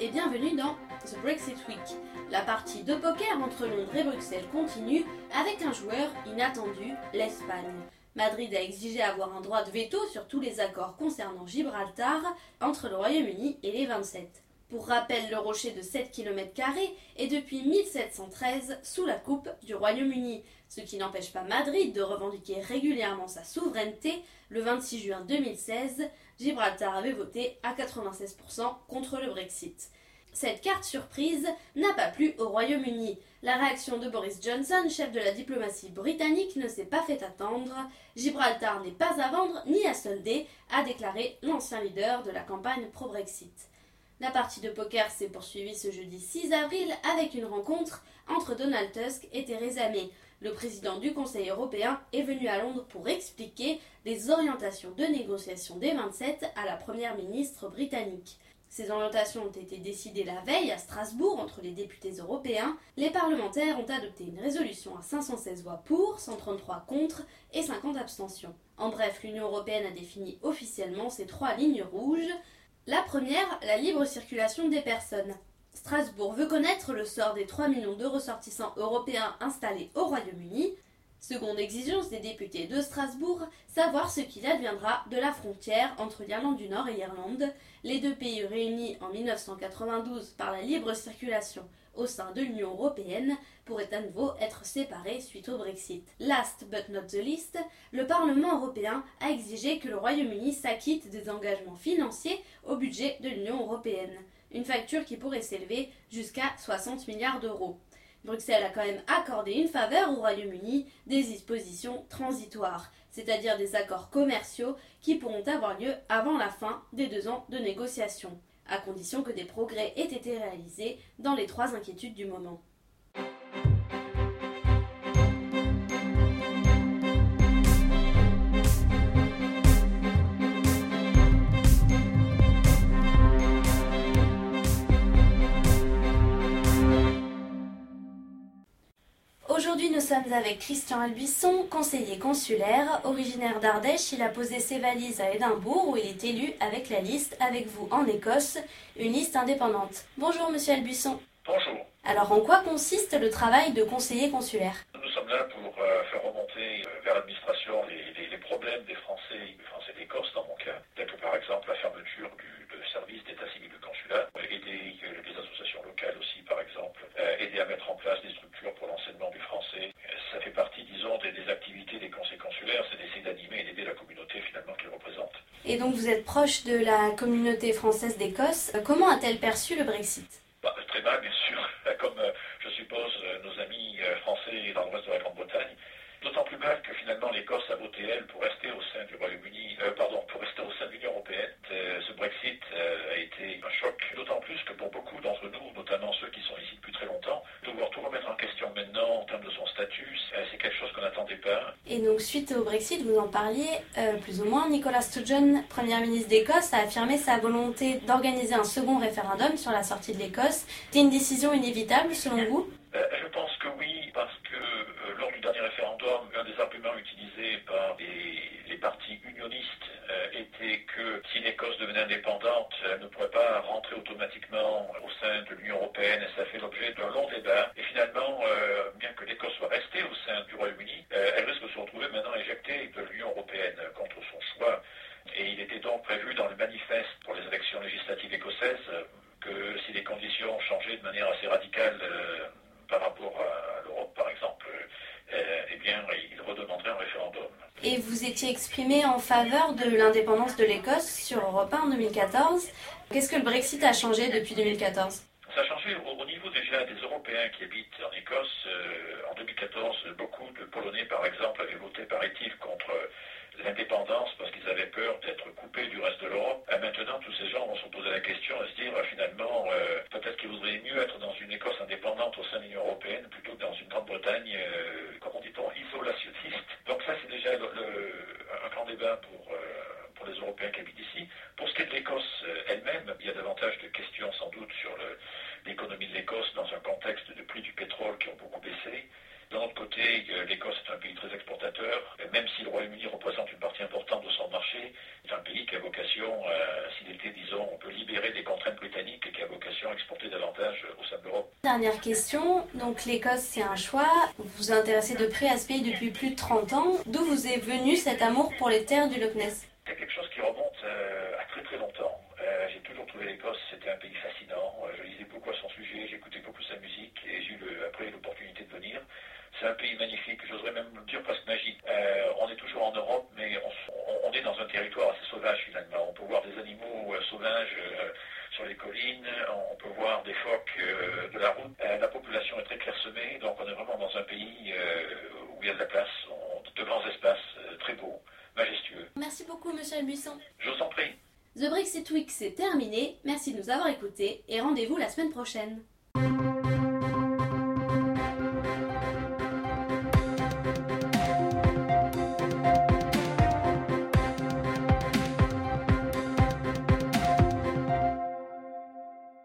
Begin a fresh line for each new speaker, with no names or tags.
et bienvenue dans The Brexit Week. La partie de poker entre Londres et Bruxelles continue avec un joueur inattendu, l'Espagne. Madrid a exigé avoir un droit de veto sur tous les accords concernant Gibraltar entre le Royaume-Uni et les 27. Pour rappel, le rocher de 7 km est depuis 1713 sous la coupe du Royaume-Uni, ce qui n'empêche pas Madrid de revendiquer régulièrement sa souveraineté. Le 26 juin 2016, Gibraltar avait voté à 96% contre le Brexit. Cette carte surprise n'a pas plu au Royaume-Uni. La réaction de Boris Johnson, chef de la diplomatie britannique, ne s'est pas fait attendre. Gibraltar n'est pas à vendre ni à solder, a déclaré l'ancien leader de la campagne pro-Brexit. La partie de poker s'est poursuivie ce jeudi 6 avril avec une rencontre entre Donald Tusk et Theresa May. Le président du Conseil européen est venu à Londres pour expliquer les orientations de négociation des 27 à la première ministre britannique. Ces orientations ont été décidées la veille à Strasbourg entre les députés européens. Les parlementaires ont adopté une résolution à 516 voix pour, 133 contre et 50 abstentions. En bref, l'Union européenne a défini officiellement ces trois lignes rouges. La première, la libre circulation des personnes. Strasbourg veut connaître le sort des 3 millions de ressortissants européens installés au Royaume-Uni. Seconde exigence des députés de Strasbourg, savoir ce qu'il adviendra de la frontière entre l'Irlande du Nord et l'Irlande, les deux pays réunis en 1992 par la libre circulation au sein de l'Union européenne pourraient à nouveau être séparés suite au Brexit. Last but not the least, le Parlement européen a exigé que le Royaume-Uni s'acquitte des engagements financiers au budget de l'Union européenne, une facture qui pourrait s'élever jusqu'à 60 milliards d'euros. Bruxelles a quand même accordé une faveur au Royaume-Uni des dispositions transitoires, c'est-à-dire des accords commerciaux qui pourront avoir lieu avant la fin des deux ans de négociations à condition que des progrès aient été réalisés dans les trois inquiétudes du moment. Aujourd'hui, nous sommes avec Christian Albuisson, conseiller consulaire. Originaire d'Ardèche, il a posé ses valises à Édimbourg où il est élu avec la liste Avec vous en Écosse, une liste indépendante. Bonjour, monsieur Albuisson.
Bonjour.
Alors, en quoi consiste le travail de conseiller consulaire?
Nous sommes là pour euh, faire remonter euh, vers l'administration les, les, problèmes des Français, des Français d'Écosse dans mon cas, tels que par exemple la fermeture du, service d'état civil du consulat, aider euh, les associations locales aussi par exemple, aider à mettre en place des structures pour l'enseignement du français. Ça fait partie, disons, des, des activités des conseils d'animer et d'aider la communauté finalement qu'ils représentent.
Et donc vous êtes proche de la communauté française d'Écosse. Comment a-t-elle perçu le Brexit
bah, Très mal, bien sûr, comme je suppose nos amis français dans l'ouest de la Grande-Bretagne. D'autant plus mal que finalement l'Écosse a voté, elle, pour rester au sein du Royaume-Uni, euh, pardon, pour rester au sein de l'Union Européenne. Euh, ce Brexit euh, a été un choc, d'autant plus que pour beaucoup d'entre nous, notamment ceux qui sont ici depuis très longtemps, devoir tout remettre en question maintenant en termes de son statut, c'est quelque chose qu'on n'attendait pas.
Et donc, suite au Brexit, vous en parliez plus ou moins, Nicolas Sturgeon, Premier ministre d'Écosse, a affirmé sa volonté d'organiser un second référendum sur la sortie de l'Écosse. C'était une décision inévitable selon vous?
Je pense que oui, parce que lors du dernier référendum, un des arguments utilisés par les, les partis unionistes euh, était que si l'Écosse devenait indépendante, elle ne pourrait pas rentrer automatiquement au sein de l'Union européenne et ça fait l'objet d'un long débat. Et finalement, euh, bien que l'Écosse soit restée au sein du Royaume-Uni, euh, elle risque de se retrouver maintenant éjectée de l'Union européenne contre son choix. Et il était donc prévu dans le manifeste pour les élections législatives écossaises que si les conditions changeaient de manière assez radicale rapport à l'Europe, par exemple, eh bien, il redemanderait un référendum.
Et vous étiez exprimé en faveur de l'indépendance de l'Écosse sur Europe 1 en 2014. Qu'est-ce que le Brexit a changé depuis 2014
ça a changé au, niveau déjà des Européens qui habitent en Écosse. en 2014, beaucoup de Polonais, par exemple, avaient voté, paraît-il, contre l'indépendance parce qu'ils avaient peur d'être coupés du reste de l'Europe. Et maintenant, tous ces gens vont se poser la question et se dire, finalement, euh, peut-être qu'ils voudraient mieux être dans une Écosse indépendante au sein de l'Union européenne plutôt que dans une Grande-Bretagne, euh, comment dit-on, isolationniste. Donc ça, c'est déjà le, le, un grand débat pour, euh, pour les Européens qui habitent ici. Pour ce qui est de l'Écosse elle-même, il y a davantage de questions sans doute sur l'économie de l'Écosse dans un contexte de prix du pétrole qui ont beaucoup baissé. D'un autre côté, l'Écosse est un pays très exportateur, même si le Royaume-Uni représente une partie importante de son marché, c'est un pays qui a vocation, euh, s'il était, disons, on peut libérer des contraintes britanniques et qui a vocation
dernière question. Donc l'Écosse, c'est un choix. Vous vous intéressez de près à ce pays depuis plus de 30 ans. D'où vous est venu cet amour pour les terres du Loch Ness?
C'est quelque chose qui remonte euh, à très très longtemps. Euh, j'ai toujours trouvé l'Écosse, c'était un pays fascinant. Euh, je lisais beaucoup à son sujet, j'écoutais beaucoup sa musique et j'ai eu après l'opportunité de venir. C'est un pays magnifique, j'oserais même dire presque magique. on est toujours en Europe, mais on, est dans un territoire assez sauvage finalement. On peut voir des animaux sauvages sur les collines, on peut voir des phoques euh, de la route. Euh, la population est très clairsemée, donc on est vraiment dans un pays euh, où il y a de la place, de grands espaces, très beaux, majestueux.
Merci beaucoup, monsieur Albuisson.
Je vous en prie.
The Brexit Week, c'est terminé. Merci de nous avoir écoutés et rendez-vous la semaine prochaine.